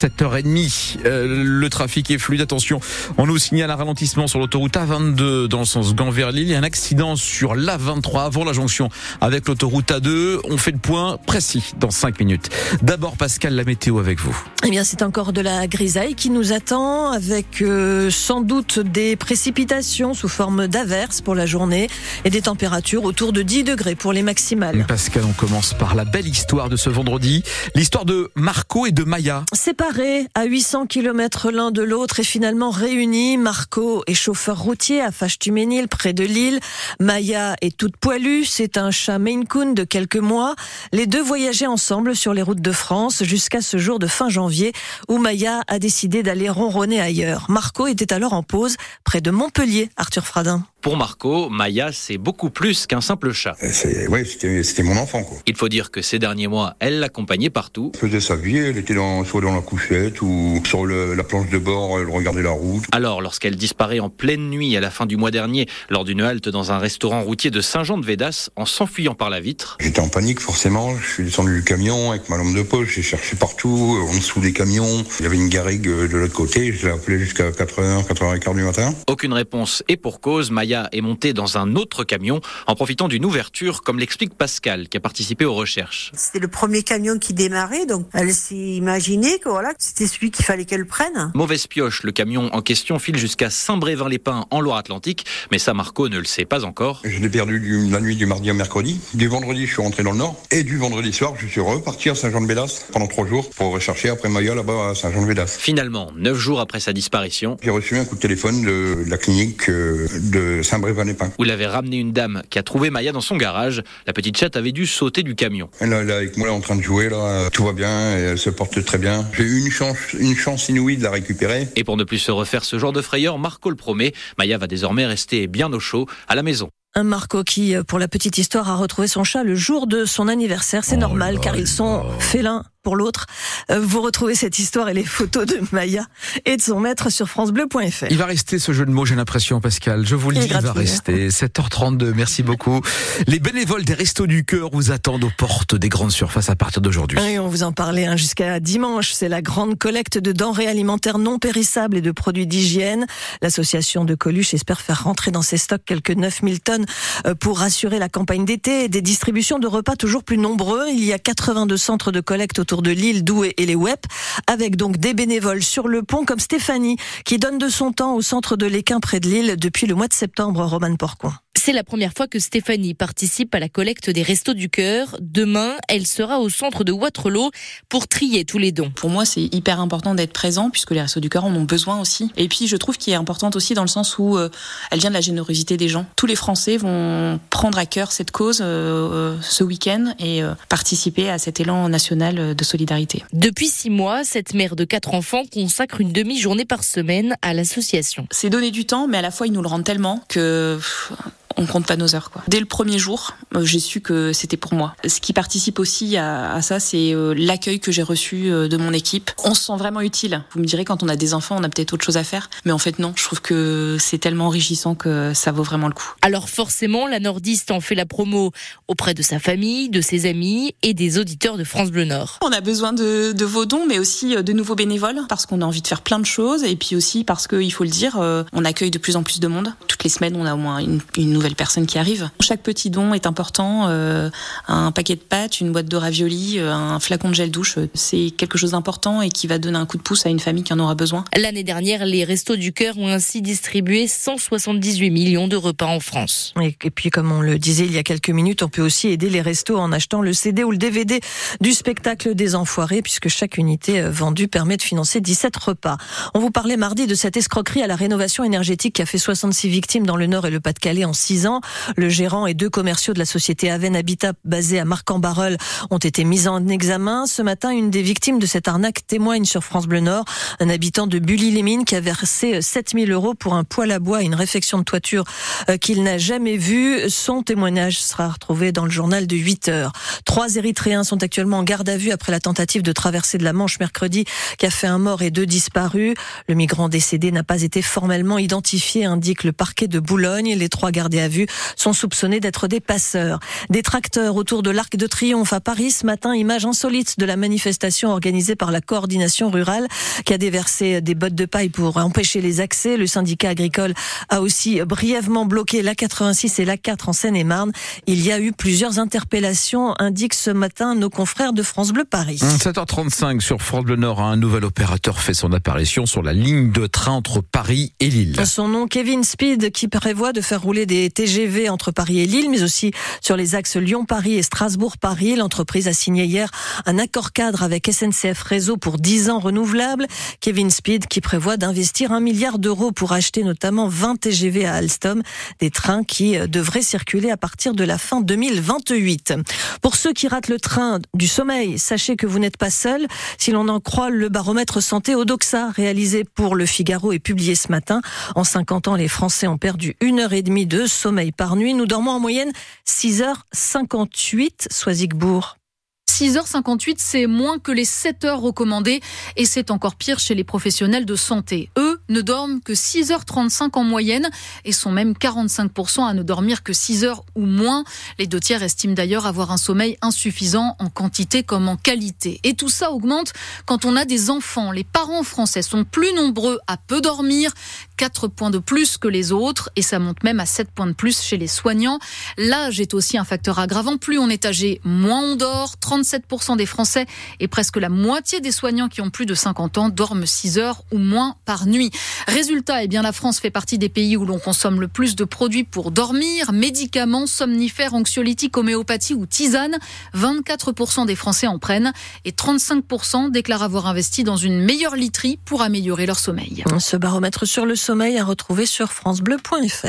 7h30, euh, le trafic est fluide. Attention, on nous signale un ralentissement sur l'autoroute A22 dans le sens Gand vers Lille. Il y a un accident sur l'A23 avant la jonction avec l'autoroute A2. On fait le point précis dans 5 minutes. D'abord, Pascal, la météo avec vous. Eh bien, c'est encore de la grisaille qui nous attend avec euh, sans doute des précipitations sous forme d'averses pour la journée et des températures autour de 10 degrés pour les maximales. Pascal, on commence par la belle histoire de ce vendredi. L'histoire de Marco et de Maya. C'est pas à 800 km l'un de l'autre et finalement réunis. Marco est chauffeur routier à Fâche-Tuménil, près de Lille. Maya est toute poilue, c'est un chat Maine Coon de quelques mois. Les deux voyageaient ensemble sur les routes de France jusqu'à ce jour de fin janvier où Maya a décidé d'aller ronronner ailleurs. Marco était alors en pause près de Montpellier, Arthur Fradin. Pour Marco, Maya, c'est beaucoup plus qu'un simple chat. Oui, c'était mon enfant. Quoi. Il faut dire que ces derniers mois, elle l'accompagnait partout. Elle faisait sa vie, elle était dans, soit dans la couchette ou sur le, la planche de bord, elle regardait la route. Alors, lorsqu'elle disparaît en pleine nuit à la fin du mois dernier, lors d'une halte dans un restaurant routier de Saint-Jean-de-Védas, en s'enfuyant par la vitre. J'étais en panique forcément, je suis descendu du camion avec ma lampe de poche, j'ai cherché partout, en dessous des camions. Il y avait une garrigue de l'autre côté, je l'ai appelé jusqu'à 4h, 4h15 du matin. Aucune réponse et pour cause, Maya est montée dans un autre camion en profitant d'une ouverture, comme l'explique Pascal, qui a participé aux recherches. C'était le premier camion qui démarrait, donc elle s'est imaginée que voilà, c'était celui qu'il fallait qu'elle prenne. Mauvaise pioche, le camion en question file jusqu'à Saint-Brévin-les-Pins en Loire-Atlantique, mais ça Marco ne le sait pas encore. Je l'ai perdu du, la nuit du mardi au mercredi. Du vendredi, je suis rentré dans le nord, et du vendredi soir, je suis reparti à Saint-Jean-de-Bédas pendant trois jours pour rechercher après Maya là-bas à Saint-Jean-de-Bédas. Finalement, neuf jours après sa disparition, j'ai reçu un coup de téléphone de la clinique euh, de Saint-Brévin-les-Pins. Où l'avait ramené une dame qui a trouvé Maya dans son garage. La petite chatte avait dû sauter du camion. Elle est avec moi là, en train de jouer là, tout va bien, et elle se porte très bien. J'ai eu une chance, une chance inouïe de la récupérer. Et pour ne plus se refaire ce genre de frayeur, Marco le promet, Maya va désormais rester bien au chaud à la maison. Un Marco qui, pour la petite histoire, a retrouvé son chat le jour de son anniversaire. C'est Oh normal là car ils sont félins pour l'autre. Euh, Vous retrouvez cette histoire et les photos de Maya et de son maître sur francebleu.fr. Il va rester ce jeu de mots, j'ai l'impression, Pascal. Je vous le dis, il va gratuit, rester. 7h32, merci beaucoup. Les bénévoles des Restos du Cœur vous attendent aux portes des grandes surfaces à partir d'aujourd'hui. Oui, on vous en parlait hein, jusqu'à dimanche. C'est la grande collecte de denrées alimentaires non périssables et de produits d'hygiène. L'association de Coluche espère faire rentrer dans ses stocks quelques 9000 tonnes euh, pour assurer la campagne d'été et des distributions de repas toujours plus nombreux. Il y a 82 centres de collecte autour de Lille, Douai et les WEP, avec donc des bénévoles sur le pont comme Stéphanie, qui donne de son temps au centre de l'Équin près de Lille depuis le mois de septembre, Roman Porcon. C'est la première fois que Stéphanie participe à la collecte des Restos du Cœur. Demain, elle sera au centre de Waterloo pour trier tous les dons. Pour moi, c'est hyper important d'être présent puisque les Restos du Cœur en ont besoin aussi. Et puis, je trouve qu'elle est importante aussi dans le sens où euh, elle vient de la générosité des gens. Tous les Français vont prendre à cœur cette cause euh, ce week-end et euh, participer à cet élan national de solidarité. Depuis six mois, cette mère de quatre enfants consacre une demi-journée par semaine à l'association. C'est donner du temps, mais à la fois, ils nous le rendent tellement que... on compte pas nos heures. Quoi. Dès le premier jour, euh, j'ai su que c'était pour moi. Ce qui participe aussi à, à ça, c'est euh, l'accueil que j'ai reçu euh, de mon équipe. On se sent vraiment utile. Vous me direz, quand on a des enfants, on a peut-être autre chose à faire. Mais en fait, non. Je trouve que c'est tellement enrichissant que ça vaut vraiment le coup. Alors forcément, la nordiste en fait la promo auprès de sa famille, de ses amis et des auditeurs de France Bleu Nord. On a besoin de, de vos dons, mais aussi de nouveaux bénévoles, parce qu'on a envie de faire plein de choses, et puis aussi parce qu'il faut le dire, on accueille de plus en plus de monde. Toutes les semaines, on a au moins une, une nouvelle personne qui arrive. Chaque petit don est important. euh, un paquet de pâtes, une boîte de raviolis, euh, un flacon de gel douche, euh, c'est quelque chose d'important et qui va donner un coup de pouce à une famille qui en aura besoin. L'année dernière, les Restos du Cœur ont ainsi distribué 178 millions de repas en France. Et, et puis, comme on le disait il y a quelques minutes, on peut aussi aider les restos en achetant le CD ou le DVD du spectacle des Enfoirés, puisque chaque unité euh, vendue permet de financer 17 repas. On vous parlait mardi de cette escroquerie à la rénovation énergétique qui a fait 66 victimes dans le Nord et le Pas-de-Calais en 6 Le gérant et deux commerciaux de la société Aven Habitat basée à Marc-en-Barœul ont été mis en examen. Ce matin, une des victimes de cette arnaque témoigne sur France Bleu Nord, un habitant de Bully-les-Mines qui a versé 7000 euros pour un poêle à bois et une réfection de toiture euh, qu'il n'a jamais vue. Son témoignage sera retrouvé dans le journal de 8 heures. Trois Érythréens sont actuellement en garde à vue après la tentative de traverser de la Manche mercredi qui a fait un mort et deux disparus. Le migrant décédé n'a pas été formellement identifié, indique le parquet de Boulogne. Les trois gardés gardés à vue sont soupçonnés d'être des passeurs. Des tracteurs autour de l'Arc de Triomphe à Paris ce matin, image insolite de la manifestation organisée par la coordination rurale qui a déversé des bottes de paille pour empêcher les accès. Le syndicat agricole a aussi brièvement bloqué la 86 et la 4 en Seine-et-Marne. Il y a eu plusieurs interpellations, indiquent ce matin nos confrères de France Bleu Paris. 7h35 sur France Bleu Nord, un nouvel opérateur fait son apparition sur la ligne de train entre Paris et Lille. Son nom, Kevin Speed, qui prévoit de faire rouler des TGV entre Paris et Lille, mais aussi sur les axes Lyon-Paris et Strasbourg-Paris. L'entreprise a signé hier un accord cadre avec SNCF Réseau pour 10 ans renouvelables. Kevin Speed qui prévoit d'investir un milliard d'euros pour acheter notamment 20 TGV à Alstom, des trains qui euh, devraient circuler à partir de la fin 2028. Pour ceux qui ratent le train du sommeil, sachez que vous n'êtes pas seul. Si l'on en croit le baromètre santé Odoxa réalisé pour le Figaro et publié ce matin, en 50 ans, les Français ont perdu une heure et demie de sommeil par nuit. Nous dormons en moyenne 6h58, Soisigbourg. 6h58, c'est moins que les 7 heures recommandées et c'est encore pire chez les professionnels de santé. Eux ne dorment que 6h35 en moyenne et sont même 45% à ne dormir que 6 heures ou moins. Les deux tiers estiment d'ailleurs avoir un sommeil insuffisant en quantité comme en qualité. Et tout ça augmente quand on a des enfants. Les parents français sont plus nombreux à peu dormir, 4 points de plus que les autres et ça monte même à 7 points de plus chez les soignants. L'âge est aussi un facteur aggravant. Plus on est âgé, moins on dort. 37% des Français et presque la moitié des soignants qui ont plus de 50 ans dorment 6 heures ou moins par nuit. Résultat, eh bien, la France fait partie des pays où l'on consomme le plus de produits pour dormir, médicaments, somnifères, anxiolytiques, homéopathie ou tisane. 24% des Français en prennent et 35% déclarent avoir investi dans une meilleure literie pour améliorer leur sommeil. Ce baromètre sur le sommeil à retrouver sur francebleu.fr.